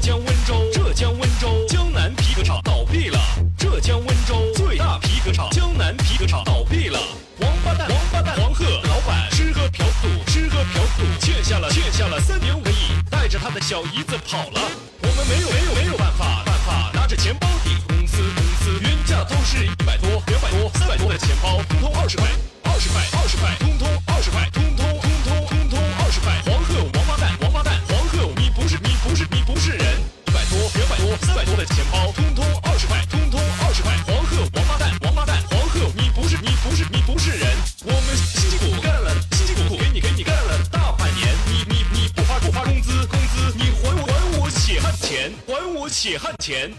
江温州，浙江温州江南皮革厂倒闭了。浙江温州最大皮革厂江南皮革厂倒闭了。王八蛋，王八蛋，黄鹤老板吃喝嫖赌，吃喝嫖赌，欠下了欠下了三点五个亿，带着他的小姨子跑了。我们没有没有没有钱，还我血汗钱。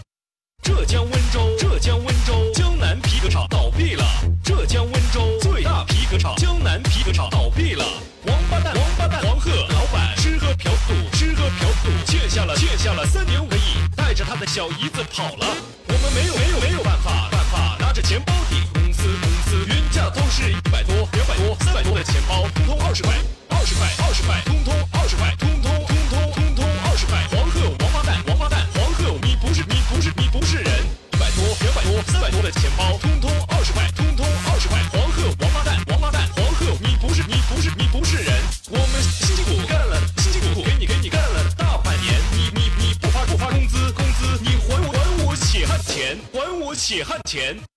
浙江温州，浙江温州江南皮革厂倒闭了。浙江温州最大皮革厂江南皮革厂倒闭了。王八蛋，王八蛋，黄鹤老板吃喝嫖赌，吃喝嫖赌，欠下了欠下了三点五个亿，带着他的小姨子跑了。我们没有没有没有办法办法，拿着钱包还我血汗钱。